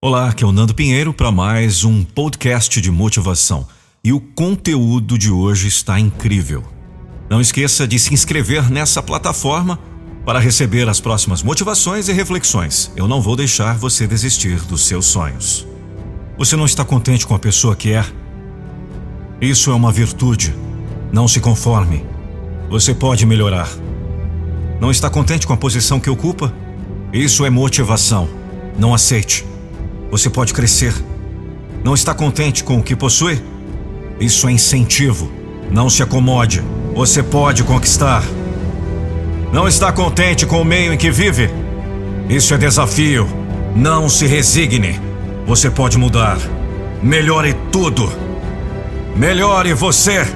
Olá, aqui é o Nando Pinheiro para mais um podcast de motivação. E o conteúdo de hoje está incrível. Não esqueça de se inscrever nessa plataforma para receber as próximas motivações e reflexões. Eu não vou deixar você desistir dos seus sonhos. Você não está contente com a pessoa que é? Isso é uma virtude. Não se conforme. Você pode melhorar. Não está contente com a posição que ocupa? Isso é motivação. Não aceite. Você pode crescer. Não está contente com o que possui? Isso é incentivo. Não se acomode. Você pode conquistar. Não está contente com o meio em que vive? Isso é desafio. Não se resigne. Você pode mudar. Melhore tudo. Melhore você.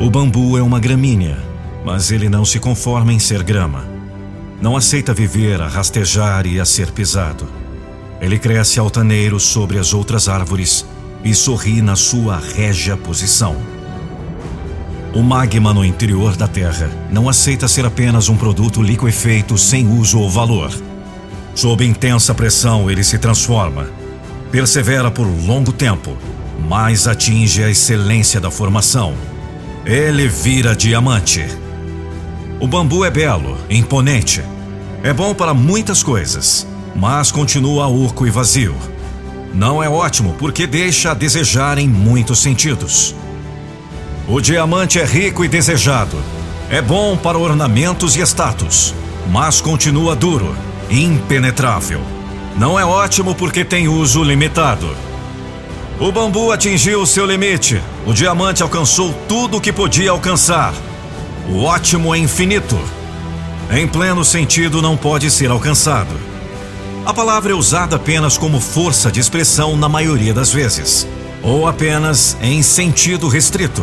O bambu é uma gramínea, mas ele não se conforma em ser grama. Não aceita viver a rastejar e a ser pisado. Ele cresce altaneiro sobre as outras árvores e sorri na sua régia posição. O magma no interior da Terra não aceita ser apenas um produto liquefeito sem uso ou valor. Sob intensa pressão, ele se transforma. Persevera por longo tempo, mas atinge a excelência da formação. Ele vira diamante. O bambu é belo, imponente. É bom para muitas coisas, mas continua urco e vazio. Não é ótimo porque deixa a desejar em muitos sentidos. O diamante é rico e desejado. É bom para ornamentos e status, mas continua duro, impenetrável. Não é ótimo porque tem uso limitado. O bambu atingiu seu limite. O diamante alcançou tudo o que podia alcançar. O ótimo é infinito. Em pleno sentido, não pode ser alcançado. A palavra é usada apenas como força de expressão na maioria das vezes, ou apenas em sentido restrito.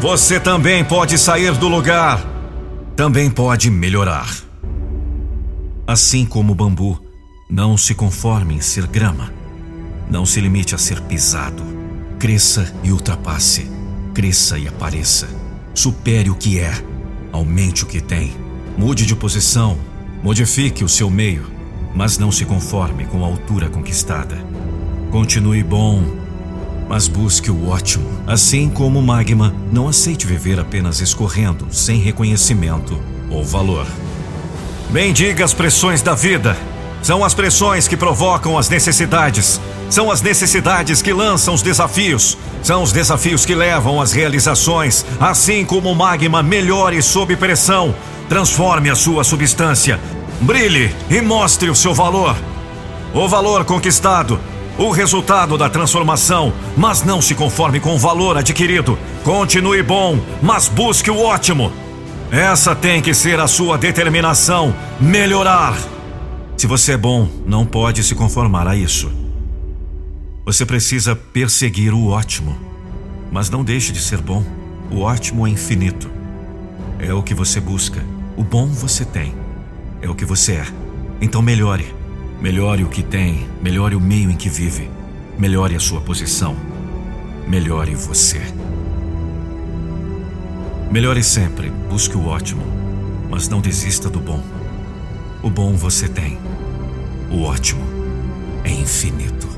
Você também pode sair do lugar, também pode melhorar. Assim como o bambu, não se conforme em ser grama. Não se limite a ser pisado. Cresça e ultrapasse. Cresça e apareça. Supere o que é. Aumente o que tem. Mude de posição. Modifique o seu meio. Mas não se conforme com a altura conquistada. Continue bom, mas busque o ótimo. Assim como o magma, não aceite viver apenas escorrendo, sem reconhecimento ou valor. Bendiga as pressões da vida. São as pressões que provocam as necessidades. São as necessidades que lançam os desafios. São os desafios que levam às realizações. Assim como o magma melhore sob pressão, transforme a sua substância. Brilhe e mostre o seu valor. O valor conquistado, o resultado da transformação, mas não se conforme com o valor adquirido. Continue bom, mas busque o ótimo. Essa tem que ser a sua determinação: melhorar. Se você é bom, não pode se conformar a isso. Você precisa perseguir o ótimo, mas não deixe de ser bom. O ótimo é infinito. É o que você busca. O bom você tem. É o que você é. Então melhore. Melhore o que tem, melhore o meio em que vive, melhore a sua posição, melhore você. Melhore sempre, busque o ótimo, mas não desista do bom. O bom você tem, o ótimo é infinito.